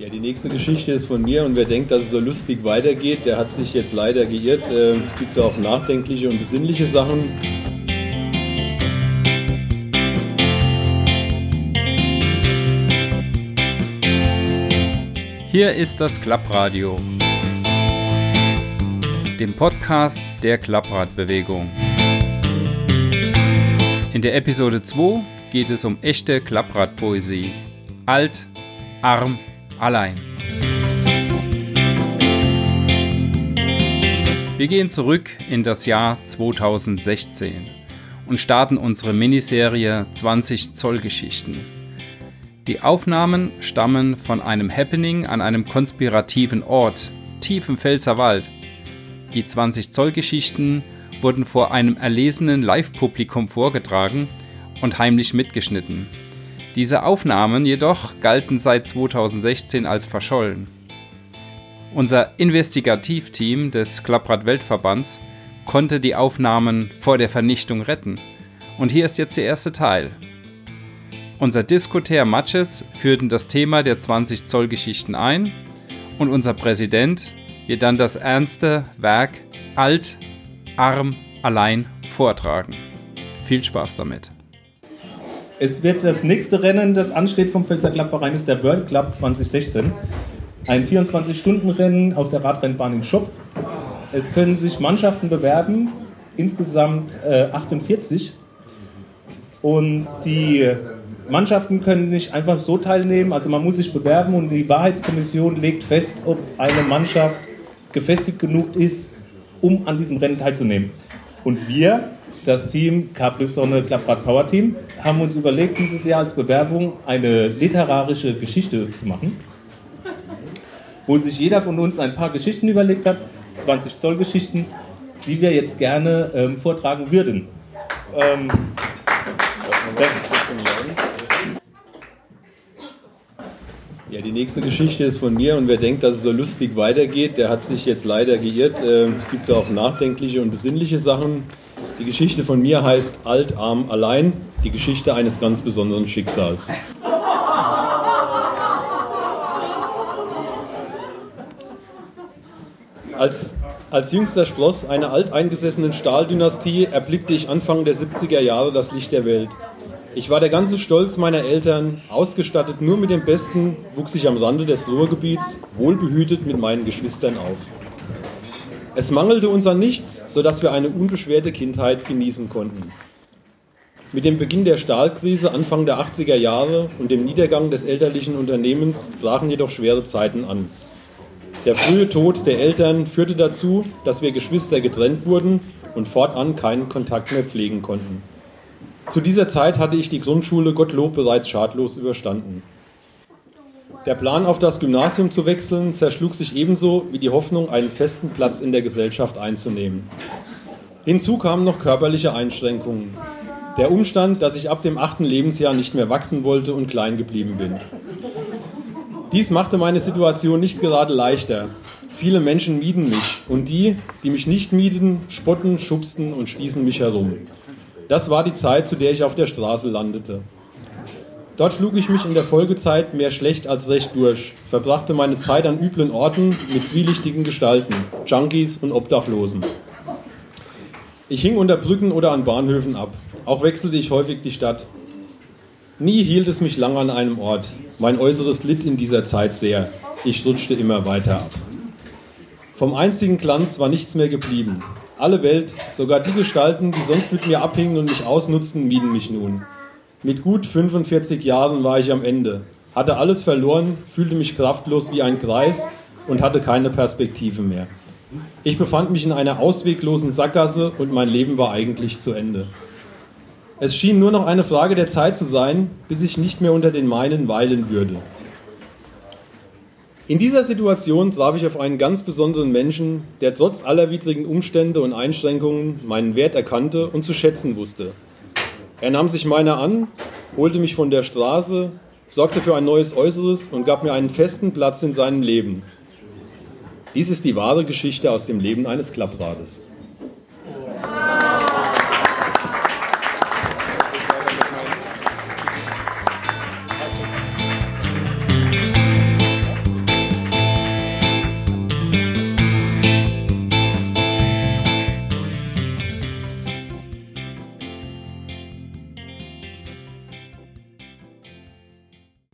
Ja, die nächste Geschichte ist von mir und wer denkt, dass es so lustig weitergeht, der hat sich jetzt leider geirrt. Ähm, es gibt auch nachdenkliche und besinnliche Sachen. Hier ist das Klappradio, dem Podcast der Klappradbewegung. In der Episode 2 geht es um echte Klappradpoesie. Alt, arm, allein. Wir gehen zurück in das Jahr 2016 und starten unsere Miniserie 20 Zoll Geschichten. Die Aufnahmen stammen von einem Happening an einem konspirativen Ort, tief im Pfälzerwald. Die 20 Zoll Geschichten wurden vor einem erlesenen Live-Publikum vorgetragen und heimlich mitgeschnitten. Diese Aufnahmen jedoch galten seit 2016 als verschollen. Unser Investigativteam des Klapprad Weltverbands konnte die Aufnahmen vor der Vernichtung retten. Und hier ist jetzt der erste Teil. Unser Diskutär Matches führten das Thema der 20 Zoll Geschichten ein und unser Präsident wird dann das ernste Werk Alt, Arm, Allein vortragen. Viel Spaß damit. Es wird das nächste Rennen, das ansteht vom Pfälzer Klappverein, ist der World Club 2016. Ein 24-Stunden-Rennen auf der Radrennbahn in Schupp. Es können sich Mannschaften bewerben, insgesamt äh, 48. Und die Mannschaften können nicht einfach so teilnehmen, also man muss sich bewerben und die Wahrheitskommission legt fest, ob eine Mannschaft gefestigt genug ist, um an diesem Rennen teilzunehmen. Und wir das Team Capri-Sonne Power Team haben uns überlegt, dieses Jahr als Bewerbung eine literarische Geschichte zu machen, wo sich jeder von uns ein paar Geschichten überlegt hat, 20 Zoll Geschichten, die wir jetzt gerne ähm, vortragen würden. Ähm, ja, die nächste Geschichte ist von mir und wer denkt, dass es so lustig weitergeht, der hat sich jetzt leider geirrt. Ähm, es gibt auch nachdenkliche und besinnliche Sachen. Die Geschichte von mir heißt Alt, Arm, Allein, die Geschichte eines ganz besonderen Schicksals. Als, als jüngster Spross einer alteingesessenen Stahldynastie erblickte ich Anfang der 70er Jahre das Licht der Welt. Ich war der ganze Stolz meiner Eltern, ausgestattet nur mit dem Besten, wuchs ich am Rande des Ruhrgebiets, wohlbehütet mit meinen Geschwistern auf. Es mangelte uns an nichts, sodass wir eine unbeschwerte Kindheit genießen konnten. Mit dem Beginn der Stahlkrise Anfang der 80er Jahre und dem Niedergang des elterlichen Unternehmens brachen jedoch schwere Zeiten an. Der frühe Tod der Eltern führte dazu, dass wir Geschwister getrennt wurden und fortan keinen Kontakt mehr pflegen konnten. Zu dieser Zeit hatte ich die Grundschule Gottlob bereits schadlos überstanden. Der Plan, auf das Gymnasium zu wechseln, zerschlug sich ebenso wie die Hoffnung, einen festen Platz in der Gesellschaft einzunehmen. Hinzu kamen noch körperliche Einschränkungen. Der Umstand, dass ich ab dem achten Lebensjahr nicht mehr wachsen wollte und klein geblieben bin. Dies machte meine Situation nicht gerade leichter. Viele Menschen mieden mich und die, die mich nicht mieden, spotten, schubsten und stießen mich herum. Das war die Zeit, zu der ich auf der Straße landete. Dort schlug ich mich in der Folgezeit mehr schlecht als recht durch, verbrachte meine Zeit an üblen Orten mit zwielichtigen Gestalten, Junkies und Obdachlosen. Ich hing unter Brücken oder an Bahnhöfen ab. Auch wechselte ich häufig die Stadt. Nie hielt es mich lange an einem Ort. Mein Äußeres litt in dieser Zeit sehr. Ich rutschte immer weiter ab. Vom einstigen Glanz war nichts mehr geblieben. Alle Welt, sogar die Gestalten, die sonst mit mir abhingen und mich ausnutzten, mieden mich nun. Mit gut 45 Jahren war ich am Ende, hatte alles verloren, fühlte mich kraftlos wie ein Kreis und hatte keine Perspektive mehr. Ich befand mich in einer ausweglosen Sackgasse und mein Leben war eigentlich zu Ende. Es schien nur noch eine Frage der Zeit zu sein, bis ich nicht mehr unter den meinen weilen würde. In dieser Situation traf ich auf einen ganz besonderen Menschen, der trotz aller widrigen Umstände und Einschränkungen meinen Wert erkannte und zu schätzen wusste. Er nahm sich meiner an, holte mich von der Straße, sorgte für ein neues Äußeres und gab mir einen festen Platz in seinem Leben. Dies ist die wahre Geschichte aus dem Leben eines Klapprades.